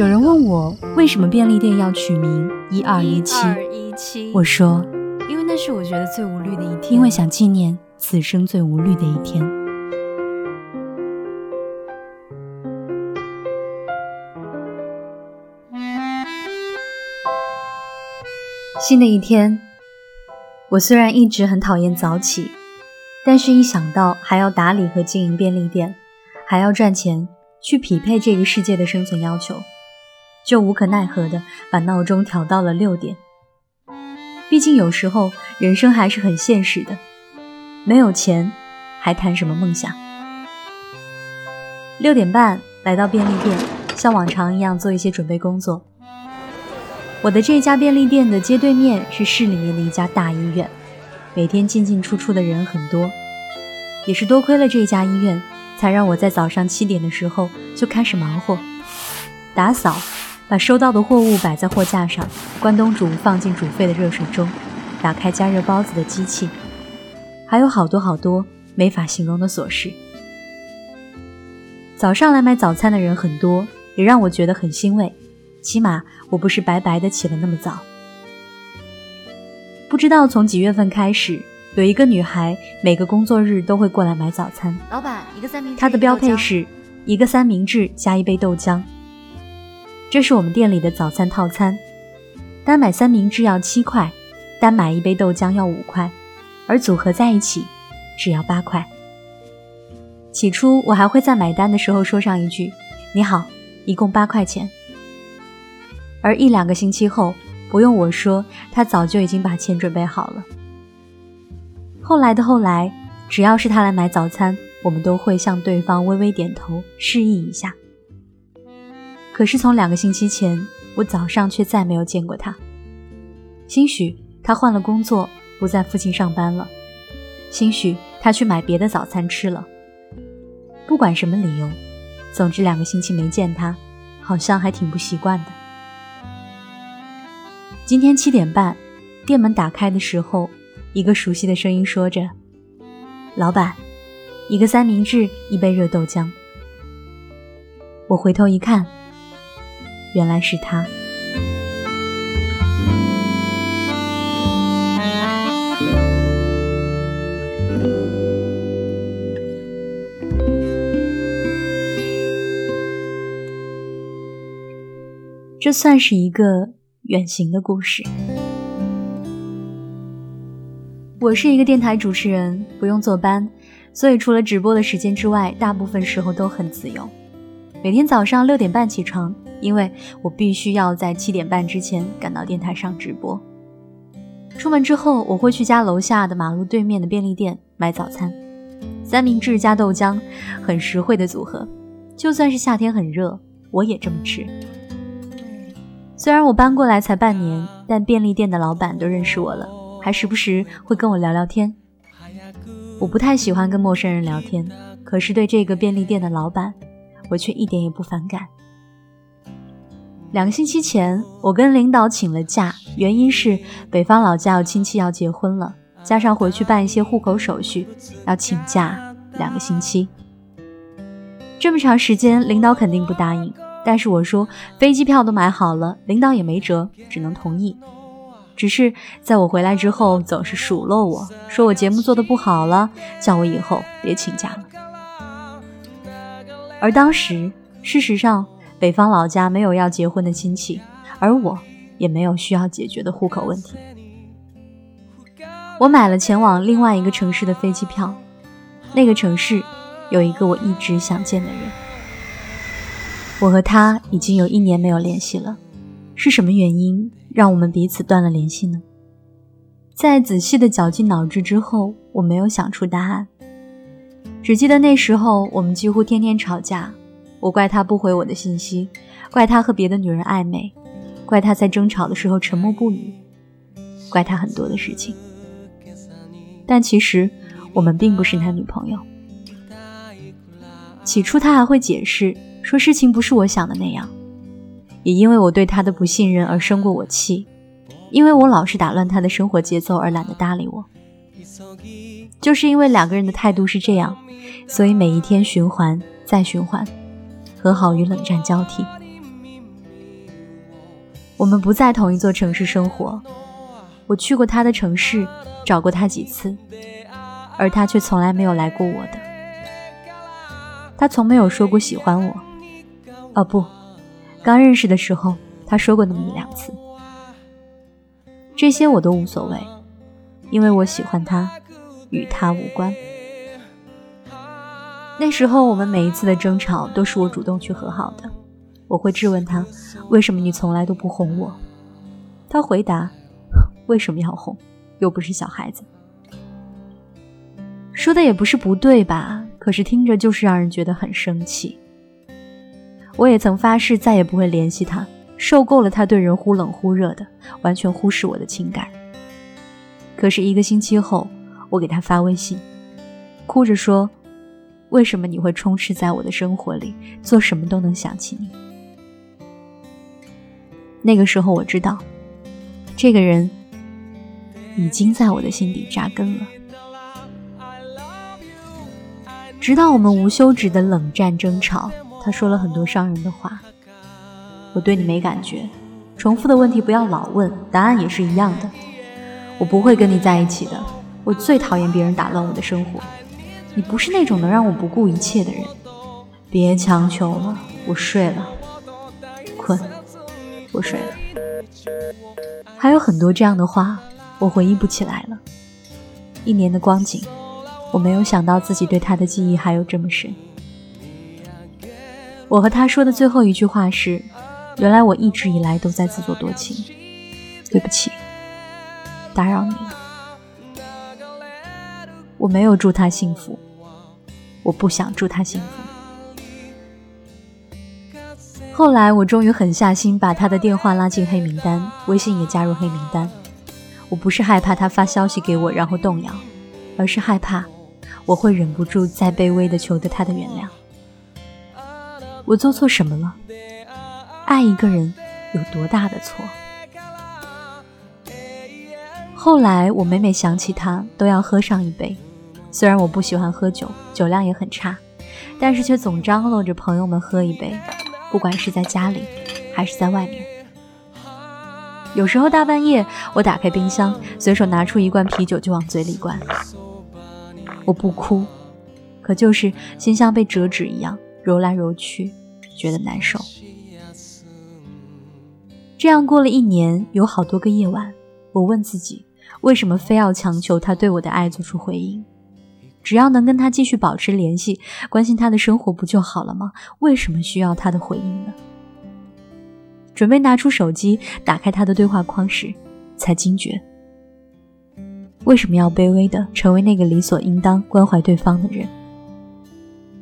有人问我为什么便利店要取名一二一七？我说，因为那是我觉得最无虑的一天，因为想纪念此生最无虑的一天。新的一天，我虽然一直很讨厌早起，但是一想到还要打理和经营便利店，还要赚钱去匹配这个世界的生存要求。就无可奈何的把闹钟调到了六点。毕竟有时候人生还是很现实的，没有钱还谈什么梦想？六点半来到便利店，像往常一样做一些准备工作。我的这家便利店的街对面是市里面的一家大医院，每天进进出出的人很多，也是多亏了这家医院，才让我在早上七点的时候就开始忙活，打扫。把收到的货物摆在货架上，关东煮放进煮沸的热水中，打开加热包子的机器，还有好多好多没法形容的琐事。早上来买早餐的人很多，也让我觉得很欣慰，起码我不是白白的起了那么早。不知道从几月份开始，有一个女孩每个工作日都会过来买早餐。老板，一个三明治。她的标配是一个三明治加一杯豆浆。这是我们店里的早餐套餐，单买三明治要七块，单买一杯豆浆要五块，而组合在一起只要八块。起初我还会在买单的时候说上一句“你好，一共八块钱”，而一两个星期后，不用我说，他早就已经把钱准备好了。后来的后来，只要是他来买早餐，我们都会向对方微微点头示意一下。可是从两个星期前，我早上却再没有见过他。兴许他换了工作，不在附近上班了；兴许他去买别的早餐吃了。不管什么理由，总之两个星期没见他，好像还挺不习惯的。今天七点半，店门打开的时候，一个熟悉的声音说着：“老板，一个三明治，一杯热豆浆。”我回头一看。原来是他。这算是一个远行的故事。我是一个电台主持人，不用坐班，所以除了直播的时间之外，大部分时候都很自由。每天早上六点半起床。因为我必须要在七点半之前赶到电台上直播。出门之后，我会去家楼下的马路对面的便利店买早餐，三明治加豆浆，很实惠的组合。就算是夏天很热，我也这么吃。虽然我搬过来才半年，但便利店的老板都认识我了，还时不时会跟我聊聊天。我不太喜欢跟陌生人聊天，可是对这个便利店的老板，我却一点也不反感。两个星期前，我跟领导请了假，原因是北方老家有亲戚要结婚了，加上回去办一些户口手续，要请假两个星期。这么长时间，领导肯定不答应。但是我说飞机票都买好了，领导也没辙，只能同意。只是在我回来之后，总是数落我说我节目做的不好了，叫我以后别请假了。而当时，事实上。北方老家没有要结婚的亲戚，而我也没有需要解决的户口问题。我买了前往另外一个城市的飞机票，那个城市有一个我一直想见的人。我和他已经有一年没有联系了，是什么原因让我们彼此断了联系呢？在仔细的绞尽脑汁之后，我没有想出答案，只记得那时候我们几乎天天吵架。我怪他不回我的信息，怪他和别的女人暧昧，怪他在争吵的时候沉默不语，怪他很多的事情。但其实我们并不是男女朋友。起初他还会解释说事情不是我想的那样，也因为我对他的不信任而生过我气，因为我老是打乱他的生活节奏而懒得搭理我。就是因为两个人的态度是这样，所以每一天循环再循环，和好与冷战交替。我们不在同一座城市生活，我去过他的城市，找过他几次，而他却从来没有来过我的。他从没有说过喜欢我，哦不，刚认识的时候他说过那么一两次。这些我都无所谓，因为我喜欢他，与他无关。那时候我们每一次的争吵都是我主动去和好的，我会质问他，为什么你从来都不哄我？他回答，为什么要哄？又不是小孩子。说的也不是不对吧？可是听着就是让人觉得很生气。我也曾发誓再也不会联系他，受够了他对人忽冷忽热的，完全忽视我的情感。可是一个星期后，我给他发微信，哭着说：“为什么你会充斥在我的生活里，做什么都能想起你？”那个时候我知道，这个人已经在我的心底扎根了。直到我们无休止的冷战争吵，他说了很多伤人的话。我对你没感觉，重复的问题不要老问，答案也是一样的。我不会跟你在一起的。我最讨厌别人打乱我的生活。你不是那种能让我不顾一切的人。别强求了，我睡了。困，我睡了。还有很多这样的话，我回忆不起来了。一年的光景。我没有想到自己对他的记忆还有这么深。我和他说的最后一句话是：“原来我一直以来都在自作多情，对不起，打扰你了。我没有祝他幸福，我不想祝他幸福。”后来我终于狠下心，把他的电话拉进黑名单，微信也加入黑名单。我不是害怕他发消息给我然后动摇，而是害怕。我会忍不住再卑微的求得他的原谅。我做错什么了？爱一个人有多大的错？后来我每每想起他，都要喝上一杯。虽然我不喜欢喝酒，酒量也很差，但是却总张罗着朋友们喝一杯，不管是在家里还是在外面。有时候大半夜，我打开冰箱，随手拿出一罐啤酒就往嘴里灌。我不哭，可就是心像被折纸一样揉来揉去，觉得难受。这样过了一年，有好多个夜晚，我问自己，为什么非要强求他对我的爱做出回应？只要能跟他继续保持联系，关心他的生活不就好了吗？为什么需要他的回应呢？准备拿出手机打开他的对话框时，才惊觉。为什么要卑微的成为那个理所应当关怀对方的人？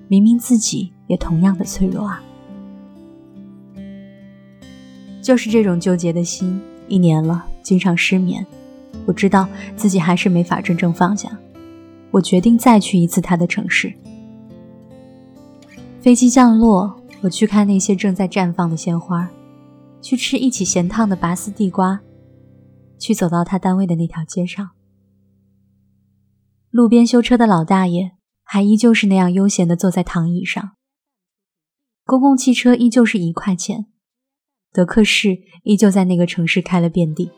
明明自己也同样的脆弱啊！就是这种纠结的心，一年了，经常失眠。我知道自己还是没法真正放下。我决定再去一次他的城市。飞机降落，我去看那些正在绽放的鲜花，去吃一起咸烫的拔丝地瓜，去走到他单位的那条街上。路边修车的老大爷还依旧是那样悠闲地坐在躺椅上。公共汽车依旧是一块钱，德克士依旧在那个城市开了遍地。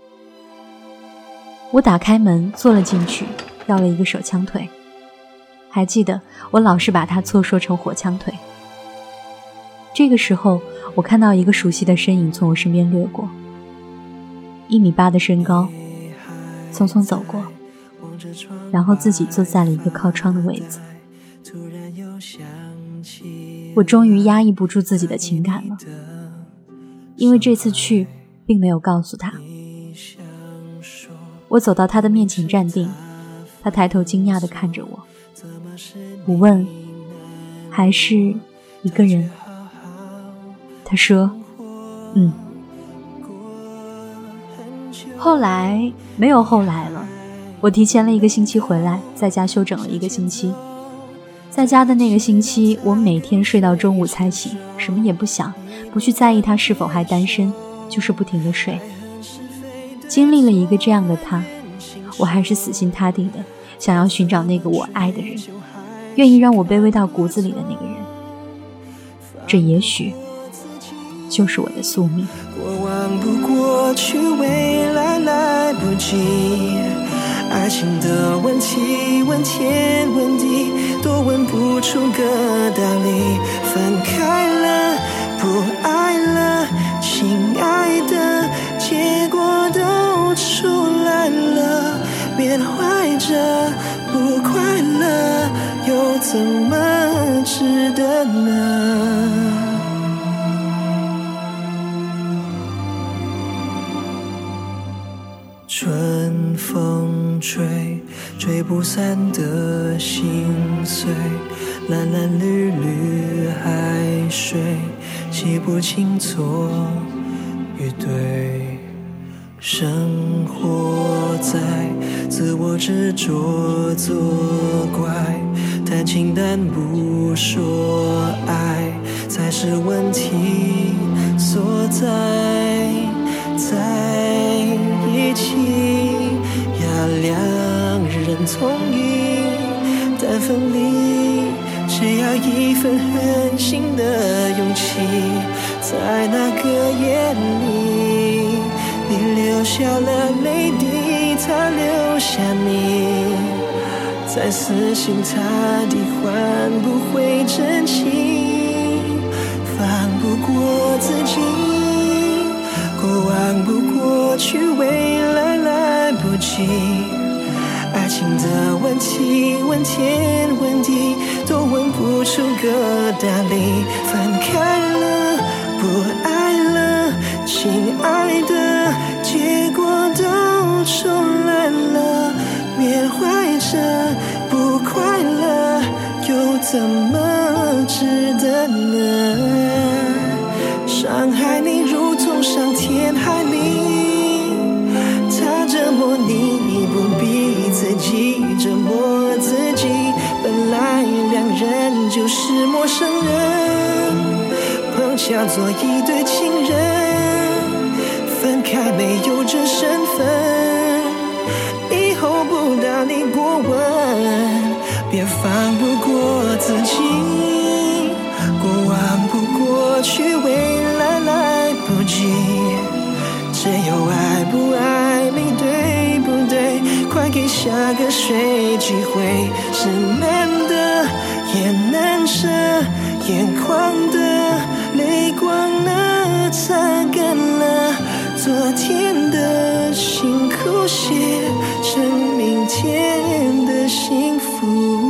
我打开门坐了进去，要了一个手枪腿。还记得我老是把它错说成火枪腿。这个时候，我看到一个熟悉的身影从我身边掠过，一米八的身高，匆匆走过。然后自己坐在了一个靠窗的位子。我终于压抑不住自己的情感了，因为这次去并没有告诉他。我走到他的面前站定，他抬头惊讶地看着我。我问：“还是一个人？”他说：“嗯。”后来没有后来了，我提前了一个星期回来，在家休整了一个星期。在家的那个星期，我每天睡到中午才醒，什么也不想，不去在意他是否还单身，就是不停的睡。经历了一个这样的他，我还是死心塌地的想要寻找那个我爱的人，愿意让我卑微到骨子里的那个人。这也许就是我的宿命。过往不过去，未来来不及。爱情的问题，问天问地，都问不出个道理。分开了，不爱了，亲爱的，结果都出来了。缅怀着不快乐，又怎么值得呢？春风吹，吹不散的心碎，蓝蓝绿绿海水，洗不清错与对。生活在自我执着作怪，谈情但不说爱，才是问题所在。在一起要两人同意，但分离只要一份狠心的勇气。在那个夜里，你流下了泪滴，下你，再死心塌地换不回真情，放不过自己。过往不过去，未来来不及。爱情的问题，问天问地，都问不出个道理。分开了，不爱了，亲爱的，结果都出来了。缅不快乐，又怎么值得呢？伤害你如同伤天害理，他折磨你不必自己折磨自己。本来两人就是陌生人，碰巧做一对情人，分开没有这身份，也，放不过自己。过往不过去，未来来不及。只有爱不爱你，对不对？快给下个谁机会？是难得也难舍，眼眶的泪光呢？擦干了昨天的辛苦，写成明天的幸福。